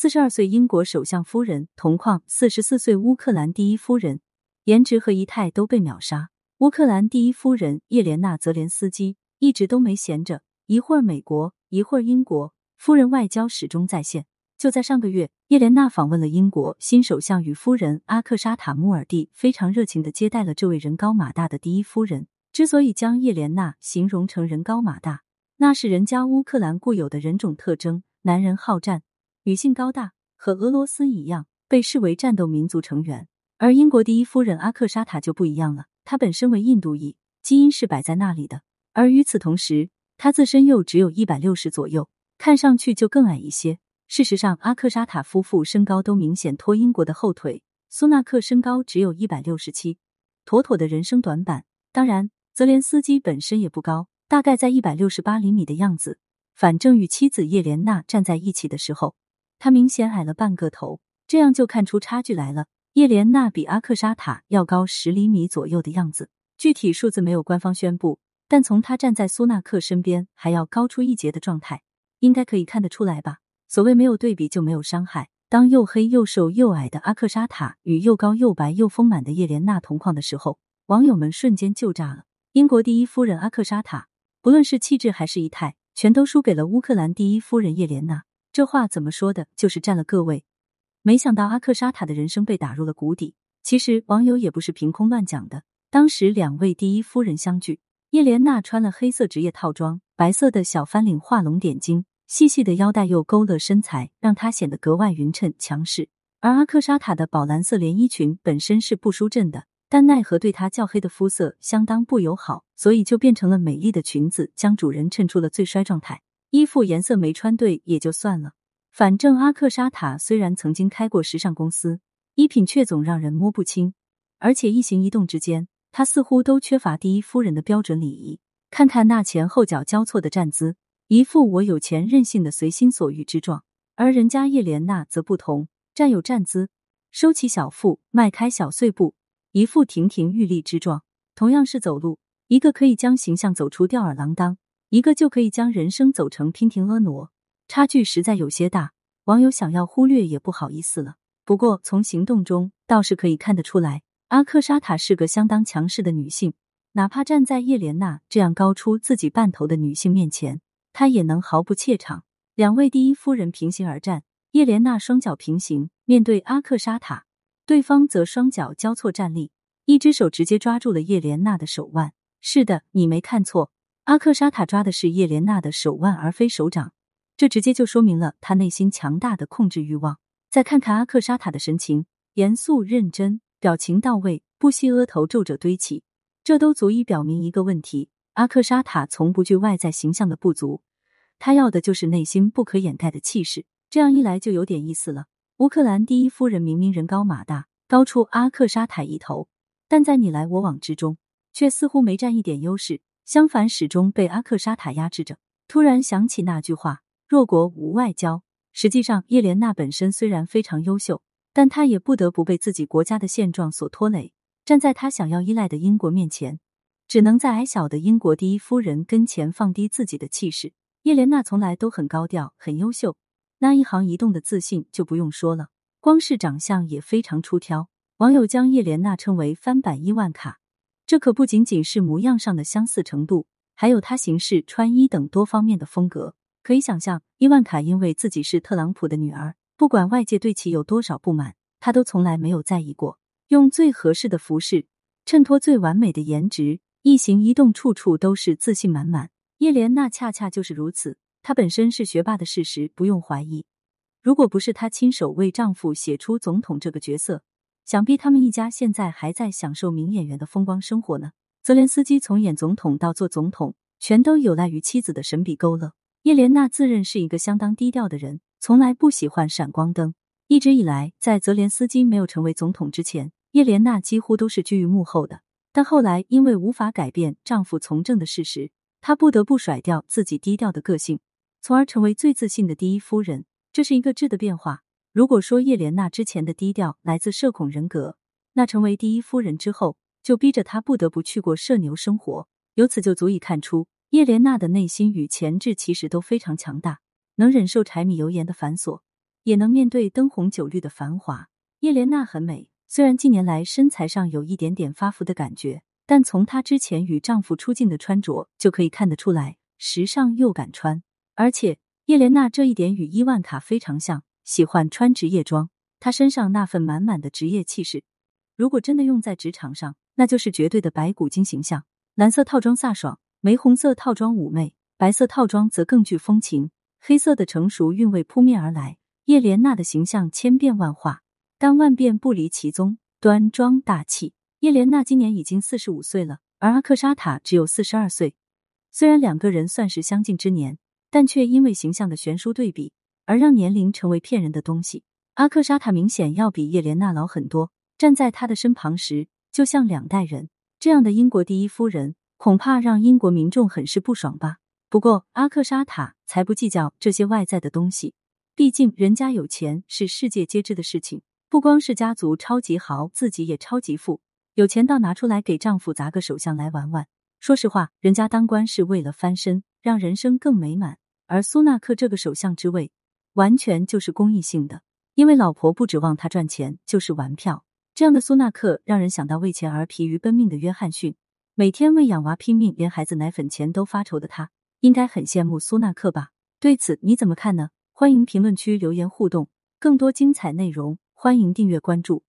四十二岁英国首相夫人，同框四十四岁乌克兰第一夫人，颜值和仪态都被秒杀。乌克兰第一夫人叶莲娜·泽连斯基一直都没闲着，一会儿美国，一会儿英国，夫人外交始终在线。就在上个月，叶莲娜访问了英国，新首相与夫人阿克沙塔·穆尔蒂非常热情的接待了这位人高马大的第一夫人。之所以将叶莲娜形容成人高马大，那是人家乌克兰固有的人种特征：男人好战。女性高大，和俄罗斯一样被视为战斗民族成员，而英国第一夫人阿克沙塔就不一样了。她本身为印度裔，基因是摆在那里的。而与此同时，她自身又只有一百六十左右，看上去就更矮一些。事实上，阿克沙塔夫妇身高都明显拖英国的后腿。苏纳克身高只有一百六十七，妥妥的人生短板。当然，泽连斯基本身也不高，大概在一百六十八厘米的样子。反正与妻子叶莲娜站在一起的时候。他明显矮了半个头，这样就看出差距来了。叶莲娜比阿克沙塔要高十厘米左右的样子，具体数字没有官方宣布，但从他站在苏纳克身边还要高出一截的状态，应该可以看得出来吧？所谓没有对比就没有伤害。当又黑又瘦又矮的阿克沙塔与又高又白又丰满的叶莲娜同框的时候，网友们瞬间就炸了。英国第一夫人阿克沙塔，不论是气质还是仪态，全都输给了乌克兰第一夫人叶莲娜。这话怎么说的？就是占了各位。没想到阿克沙塔的人生被打入了谷底。其实网友也不是凭空乱讲的。当时两位第一夫人相聚，叶莲娜穿了黑色职业套装，白色的小翻领画龙点睛，细细的腰带又勾勒身材，让她显得格外匀称强势。而阿克沙塔的宝蓝色连衣裙本身是不输阵的，但奈何对她较黑的肤色相当不友好，所以就变成了美丽的裙子，将主人衬出了最衰状态。衣服颜色没穿对也就算了，反正阿克沙塔虽然曾经开过时尚公司，衣品却总让人摸不清，而且一行一动之间，他似乎都缺乏第一夫人的标准礼仪。看看那前后脚交错的站姿，一副我有钱任性的随心所欲之状。而人家叶莲娜则不同，站有站姿，收起小腹，迈开小碎步，一副亭亭玉立之状。同样是走路，一个可以将形象走出吊儿郎当。一个就可以将人生走成娉婷婀娜，差距实在有些大。网友想要忽略也不好意思了。不过从行动中倒是可以看得出来，阿克沙塔是个相当强势的女性。哪怕站在叶莲娜这样高出自己半头的女性面前，她也能毫不怯场。两位第一夫人平行而站，叶莲娜双脚平行面对阿克沙塔，对方则双脚交错站立，一只手直接抓住了叶莲娜的手腕。是的，你没看错。阿克沙塔抓的是叶莲娜的手腕，而非手掌，这直接就说明了他内心强大的控制欲望。再看看阿克沙塔的神情，严肃认真，表情到位，不惜额头皱褶堆起，这都足以表明一个问题：阿克沙塔从不惧外在形象的不足，他要的就是内心不可掩盖的气势。这样一来就有点意思了。乌克兰第一夫人明明人高马大，高出阿克沙塔一头，但在你来我往之中，却似乎没占一点优势。相反，始终被阿克沙塔压制着。突然想起那句话：“弱国无外交。”实际上，叶莲娜本身虽然非常优秀，但她也不得不被自己国家的现状所拖累。站在她想要依赖的英国面前，只能在矮小的英国第一夫人跟前放低自己的气势。叶莲娜从来都很高调、很优秀，那一行一动的自信就不用说了，光是长相也非常出挑。网友将叶莲娜称为“翻版伊万卡”。这可不仅仅是模样上的相似程度，还有他行事、穿衣等多方面的风格。可以想象，伊万卡因为自己是特朗普的女儿，不管外界对其有多少不满，她都从来没有在意过。用最合适的服饰衬托最完美的颜值，一行一动处处都是自信满满。叶莲娜恰恰就是如此，她本身是学霸的事实不用怀疑。如果不是她亲手为丈夫写出总统这个角色。想必他们一家现在还在享受名演员的风光生活呢。泽连斯基从演总统到做总统，全都有赖于妻子的神笔勾勒。叶莲娜自认是一个相当低调的人，从来不喜欢闪光灯。一直以来，在泽连斯基没有成为总统之前，叶莲娜几乎都是居于幕后的。但后来因为无法改变丈夫从政的事实，她不得不甩掉自己低调的个性，从而成为最自信的第一夫人。这是一个质的变化。如果说叶莲娜之前的低调来自社恐人格，那成为第一夫人之后，就逼着她不得不去过社牛生活。由此就足以看出，叶莲娜的内心与潜质其实都非常强大，能忍受柴米油盐的繁琐，也能面对灯红酒绿的繁华。叶莲娜很美，虽然近年来身材上有一点点发福的感觉，但从她之前与丈夫出镜的穿着就可以看得出来，时尚又敢穿。而且叶莲娜这一点与伊万卡非常像，喜欢穿职业装。她身上那份满满的职业气势，如果真的用在职场上，那就是绝对的白骨精形象。蓝色套装飒爽，玫红色套装妩媚，白色套装则更具风情。黑色的成熟韵味扑面而来，叶莲娜的形象千变万化。但万变不离其宗，端庄大气。叶莲娜今年已经四十五岁了，而阿克沙塔只有四十二岁。虽然两个人算是相近之年，但却因为形象的悬殊对比而让年龄成为骗人的东西。阿克沙塔明显要比叶莲娜老很多，站在她的身旁时就像两代人。这样的英国第一夫人，恐怕让英国民众很是不爽吧。不过阿克沙塔才不计较这些外在的东西，毕竟人家有钱是世界皆知的事情。不光是家族超级豪，自己也超级富，有钱到拿出来给丈夫砸个首相来玩玩。说实话，人家当官是为了翻身，让人生更美满。而苏纳克这个首相之位，完全就是公益性的，因为老婆不指望他赚钱，就是玩票。这样的苏纳克，让人想到为钱而疲于奔命的约翰逊，每天为养娃拼命，连孩子奶粉钱都发愁的他，应该很羡慕苏纳克吧？对此你怎么看呢？欢迎评论区留言互动，更多精彩内容。欢迎订阅关注。